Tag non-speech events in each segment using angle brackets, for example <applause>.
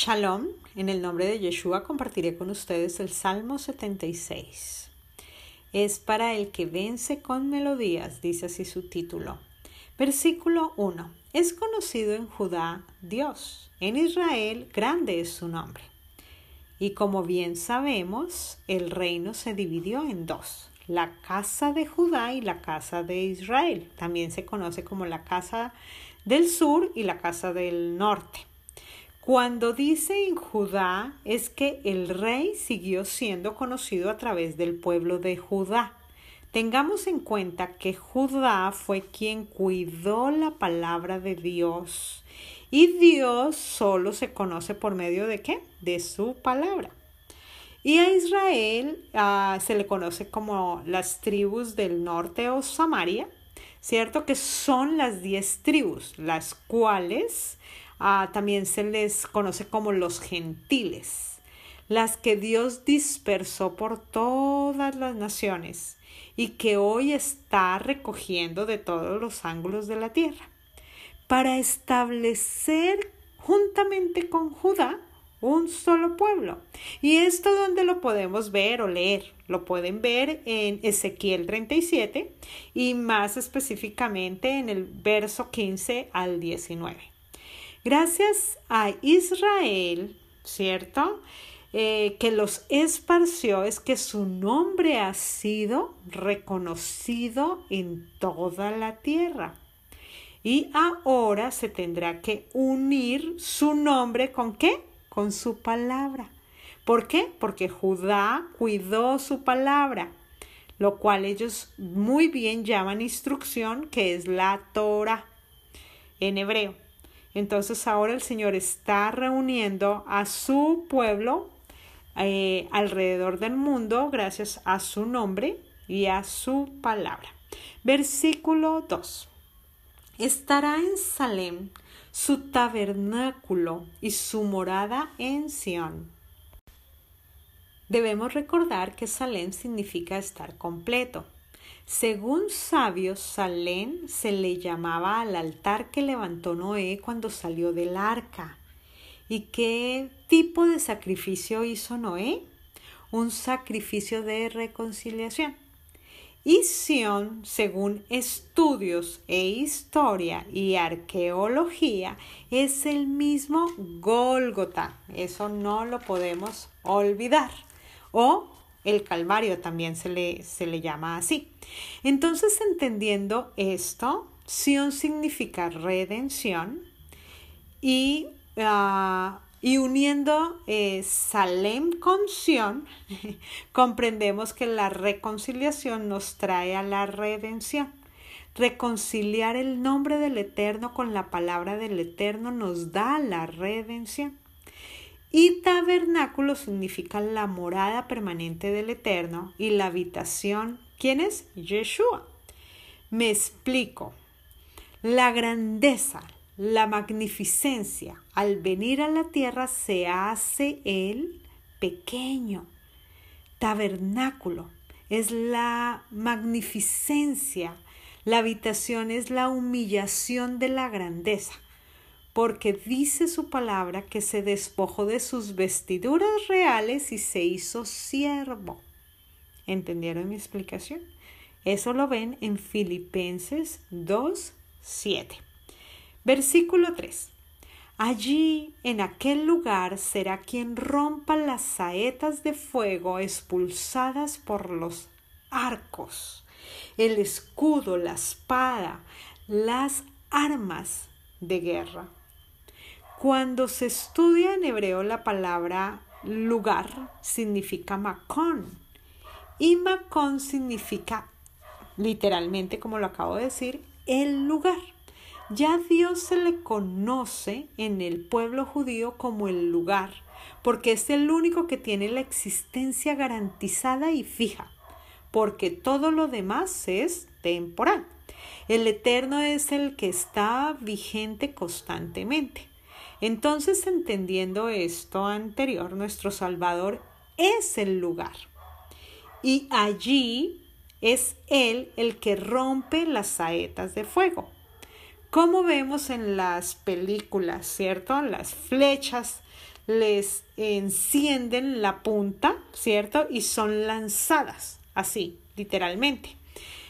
Shalom, en el nombre de Yeshua compartiré con ustedes el Salmo 76. Es para el que vence con melodías, dice así su título. Versículo 1. Es conocido en Judá Dios, en Israel grande es su nombre. Y como bien sabemos, el reino se dividió en dos, la casa de Judá y la casa de Israel. También se conoce como la casa del sur y la casa del norte. Cuando dice en Judá es que el rey siguió siendo conocido a través del pueblo de Judá. Tengamos en cuenta que Judá fue quien cuidó la palabra de Dios y Dios solo se conoce por medio de qué? De su palabra. Y a Israel ah, se le conoce como las tribus del norte o Samaria, ¿cierto? Que son las diez tribus, las cuales Ah, también se les conoce como los gentiles, las que Dios dispersó por todas las naciones y que hoy está recogiendo de todos los ángulos de la tierra, para establecer juntamente con Judá un solo pueblo. Y esto donde lo podemos ver o leer, lo pueden ver en Ezequiel 37 y más específicamente en el verso 15 al 19. Gracias a Israel, ¿cierto? Eh, que los esparció es que su nombre ha sido reconocido en toda la tierra. Y ahora se tendrá que unir su nombre con qué? Con su palabra. ¿Por qué? Porque Judá cuidó su palabra, lo cual ellos muy bien llaman instrucción, que es la Torah en hebreo. Entonces ahora el Señor está reuniendo a su pueblo eh, alrededor del mundo gracias a su nombre y a su palabra. Versículo 2. Estará en Salem su tabernáculo y su morada en Sión. Debemos recordar que Salem significa estar completo. Según sabios, Salén se le llamaba al altar que levantó Noé cuando salió del arca. ¿Y qué tipo de sacrificio hizo Noé? Un sacrificio de reconciliación. Y Sión, según estudios e historia y arqueología, es el mismo Gólgota. Eso no lo podemos olvidar. O el Calvario también se le, se le llama así. Entonces, entendiendo esto, Sion significa redención y, ah, y uniendo eh, Salem con Sion, <laughs> comprendemos que la reconciliación nos trae a la redención. Reconciliar el nombre del Eterno con la palabra del Eterno nos da la redención. Y tabernáculo significa la morada permanente del Eterno y la habitación. ¿Quién es? Yeshua. Me explico. La grandeza, la magnificencia al venir a la tierra se hace el pequeño. Tabernáculo es la magnificencia. La habitación es la humillación de la grandeza porque dice su palabra que se despojó de sus vestiduras reales y se hizo siervo. ¿Entendieron mi explicación? Eso lo ven en Filipenses 2, 7. Versículo 3. Allí, en aquel lugar, será quien rompa las saetas de fuego expulsadas por los arcos, el escudo, la espada, las armas de guerra. Cuando se estudia en hebreo la palabra lugar significa macón y macón significa literalmente, como lo acabo de decir, el lugar. Ya Dios se le conoce en el pueblo judío como el lugar, porque es el único que tiene la existencia garantizada y fija, porque todo lo demás es temporal. El eterno es el que está vigente constantemente. Entonces, entendiendo esto anterior, nuestro Salvador es el lugar. Y allí es Él el que rompe las saetas de fuego. Como vemos en las películas, ¿cierto? Las flechas les encienden la punta, ¿cierto? Y son lanzadas, así, literalmente.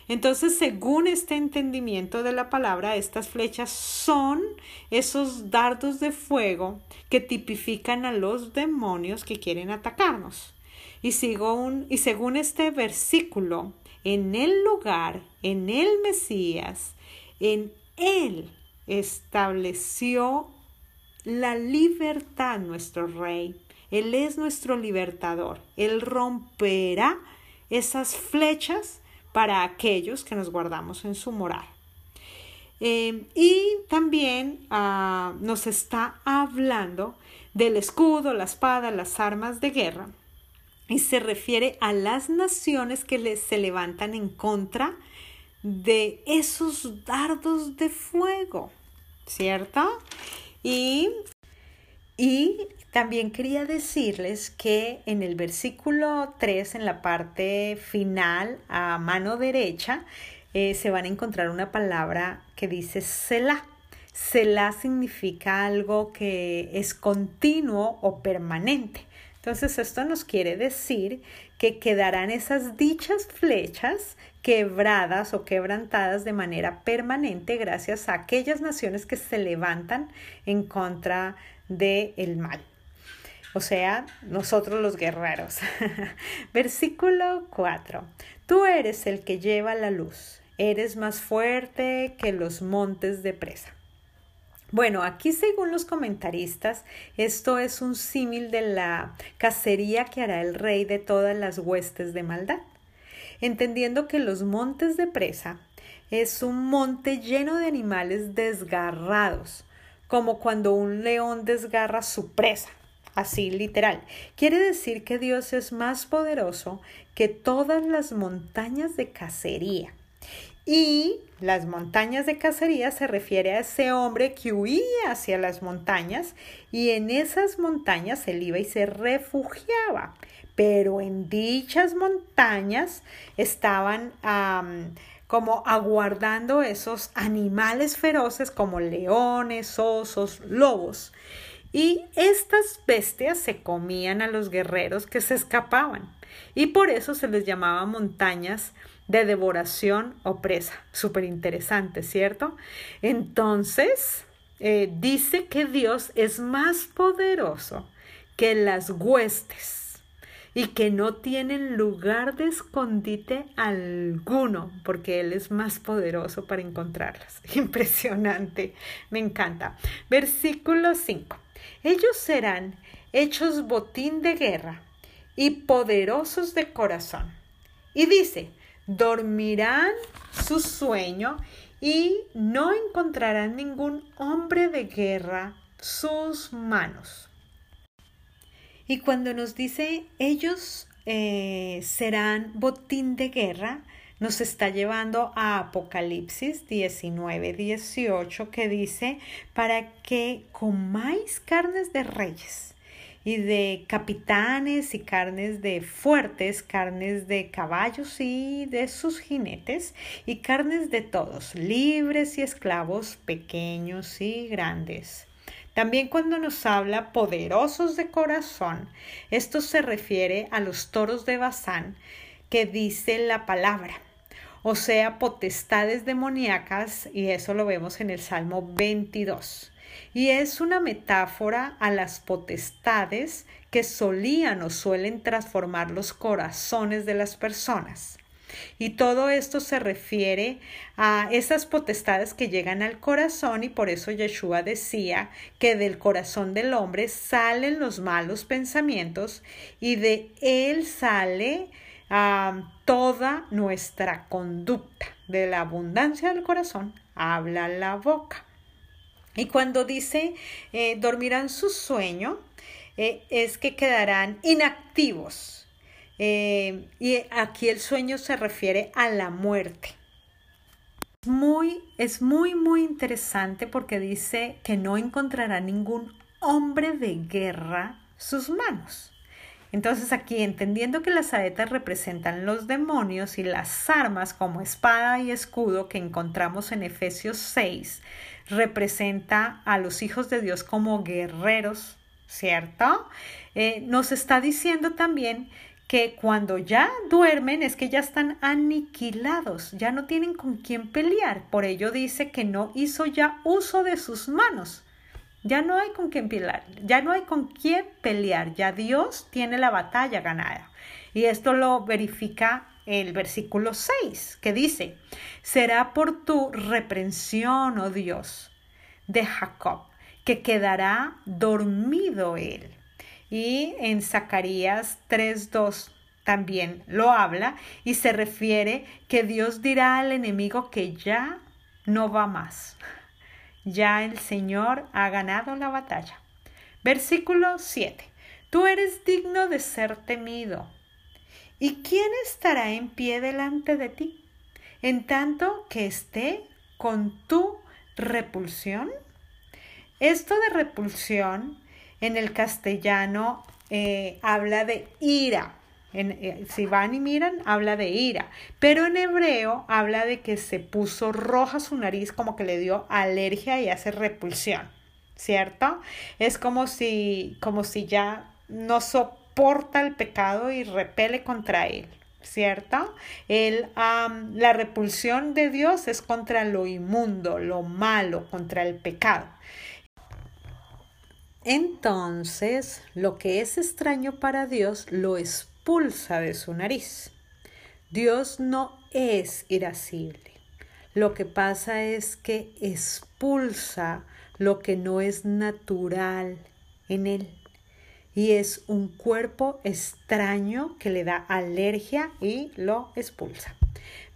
Entonces, según este entendimiento de la palabra, estas flechas son esos dardos de fuego que tipifican a los demonios que quieren atacarnos. Y, según, y según este versículo, en el lugar, en el Mesías, en él estableció la libertad nuestro rey. Él es nuestro libertador. Él romperá esas flechas para aquellos que nos guardamos en su moral. Eh, y también ah, nos está hablando del escudo, la espada, las armas de guerra. Y se refiere a las naciones que se levantan en contra de esos dardos de fuego, ¿cierto? Y, y también quería decirles que en el versículo 3, en la parte final, a mano derecha, eh, se van a encontrar una palabra que dice Selah. Selah significa algo que es continuo o permanente. Entonces esto nos quiere decir que quedarán esas dichas flechas quebradas o quebrantadas de manera permanente gracias a aquellas naciones que se levantan en contra del el mal. O sea, nosotros los guerreros. <laughs> Versículo 4. Tú eres el que lleva la luz, eres más fuerte que los montes de presa. Bueno, aquí según los comentaristas, esto es un símil de la cacería que hará el rey de todas las huestes de maldad, entendiendo que los montes de presa es un monte lleno de animales desgarrados, como cuando un león desgarra su presa, así literal. Quiere decir que Dios es más poderoso que todas las montañas de cacería y las montañas de cacería se refiere a ese hombre que huía hacia las montañas y en esas montañas él iba y se refugiaba. Pero en dichas montañas estaban como aguardando esos animales feroces como leones, osos, lobos. Y estas bestias se comían a los guerreros que se escapaban. Y por eso se les llamaba montañas de devoración o presa. Súper interesante, ¿cierto? Entonces, eh, dice que Dios es más poderoso que las huestes y que no tienen lugar de escondite alguno, porque Él es más poderoso para encontrarlas. <laughs> Impresionante, me encanta. Versículo 5. Ellos serán hechos botín de guerra y poderosos de corazón. Y dice, dormirán su sueño y no encontrarán ningún hombre de guerra sus manos. Y cuando nos dice ellos eh, serán botín de guerra, nos está llevando a Apocalipsis 19, 18 que dice, para que comáis carnes de reyes y de capitanes y carnes de fuertes, carnes de caballos y de sus jinetes, y carnes de todos, libres y esclavos, pequeños y grandes. También cuando nos habla poderosos de corazón, esto se refiere a los toros de Bazán que dice la palabra, o sea, potestades demoníacas, y eso lo vemos en el Salmo 22 y es una metáfora a las potestades que solían o suelen transformar los corazones de las personas. Y todo esto se refiere a esas potestades que llegan al corazón y por eso Yeshua decía que del corazón del hombre salen los malos pensamientos y de él sale toda nuestra conducta. De la abundancia del corazón habla la boca. Y cuando dice eh, dormirán su sueño, eh, es que quedarán inactivos. Eh, y aquí el sueño se refiere a la muerte. Muy, es muy, muy interesante porque dice que no encontrará ningún hombre de guerra sus manos. Entonces aquí, entendiendo que las saetas representan los demonios y las armas como espada y escudo que encontramos en Efesios 6, representa a los hijos de Dios como guerreros ¿cierto? Eh, nos está diciendo también que cuando ya duermen es que ya están aniquilados, ya no tienen con quién pelear. Por ello dice que no hizo ya uso de sus manos. Ya no hay con quién pelear, ya no hay con quién pelear, ya Dios tiene la batalla ganada. Y esto lo verifica el versículo 6, que dice, será por tu reprensión, oh Dios, de Jacob, que quedará dormido él. Y en Zacarías 3.2 también lo habla y se refiere que Dios dirá al enemigo que ya no va más. Ya el Señor ha ganado la batalla. Versículo 7. Tú eres digno de ser temido. ¿Y quién estará en pie delante de ti? En tanto que esté con tu repulsión. Esto de repulsión en el castellano eh, habla de ira. Eh, si van y miran, habla de ira. Pero en hebreo habla de que se puso roja su nariz, como que le dio alergia y hace repulsión. ¿Cierto? Es como si, como si ya no soporta el pecado y repele contra él. ¿cierto? El, la repulsión de Dios es contra lo inmundo, lo malo, contra el pecado. Entonces, lo que es extraño para Dios lo expulsa de su nariz. Dios no es irascible. Lo que pasa es que expulsa lo que no es natural en él. Y es un cuerpo extraño que le da alergia y lo expulsa.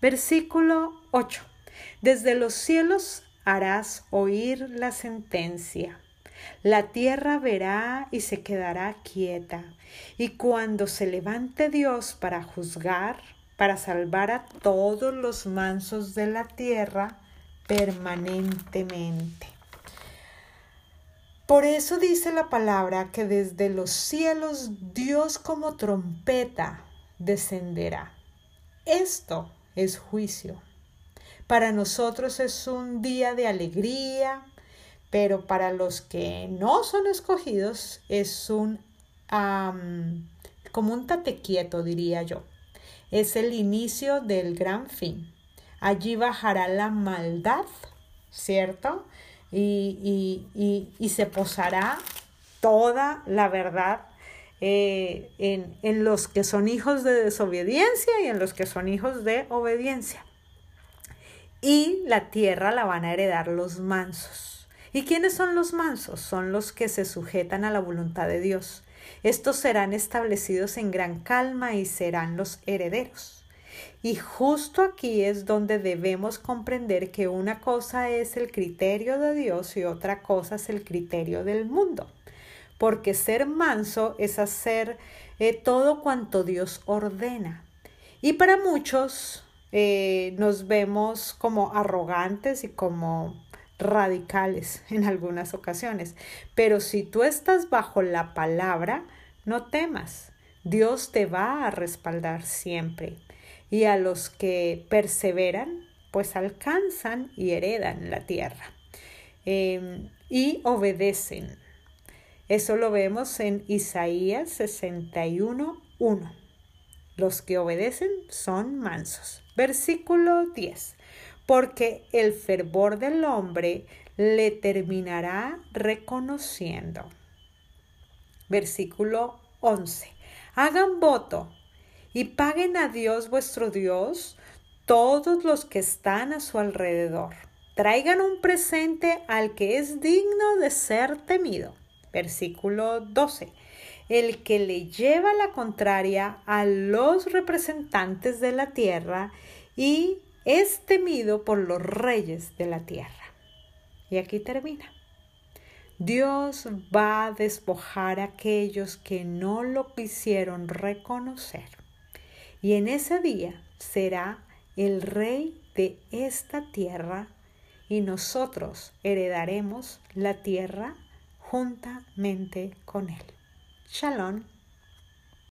Versículo 8. Desde los cielos harás oír la sentencia la tierra verá y se quedará quieta. Y cuando se levante Dios para juzgar, para salvar a todos los mansos de la tierra permanentemente. Por eso dice la palabra que desde los cielos Dios como trompeta descenderá. Esto es juicio. Para nosotros es un día de alegría, pero para los que no son escogidos es un como un tate quieto, diría yo. Es el inicio del gran fin. Allí bajará la maldad, ¿cierto? Y, y, se posará toda la verdad eh, en, en los que son hijos de desobediencia y en los que son hijos de obediencia. Y la tierra la van a heredar los mansos. ¿Y quiénes son los mansos? Son los que se sujetan a la voluntad de Dios. Estos serán establecidos en gran calma y serán los herederos. Y justo aquí es donde debemos comprender que una cosa es el criterio de Dios y otra cosa es el criterio del mundo. Porque ser manso es hacer eh, todo cuanto Dios ordena. Y para muchos eh, nos vemos como arrogantes y como radicales <laughs> en algunas ocasiones. Pero si tú estás bajo la palabra, no temas. Dios te va a respaldar siempre. Y a los que perseveran, pues alcanzan y heredan la tierra. Em, y obedecen. Eso lo vemos en Isaías 61, 1. Los que obedecen son mansos. Versículo 10 porque el fervor del hombre le terminará reconociendo. Versículo 11. Hagan voto y paguen a Dios vuestro Dios todos los que están a su alrededor. Traigan un presente al que es digno de ser temido. Versículo 12. El que le lleva la contraria a los representantes de la tierra y es temido por los reyes de la tierra. Y aquí termina. Dios va a despojar a aquellos que no lo quisieron reconocer. Y en ese día será el rey de esta tierra y nosotros heredaremos la tierra juntamente con él. Shalom.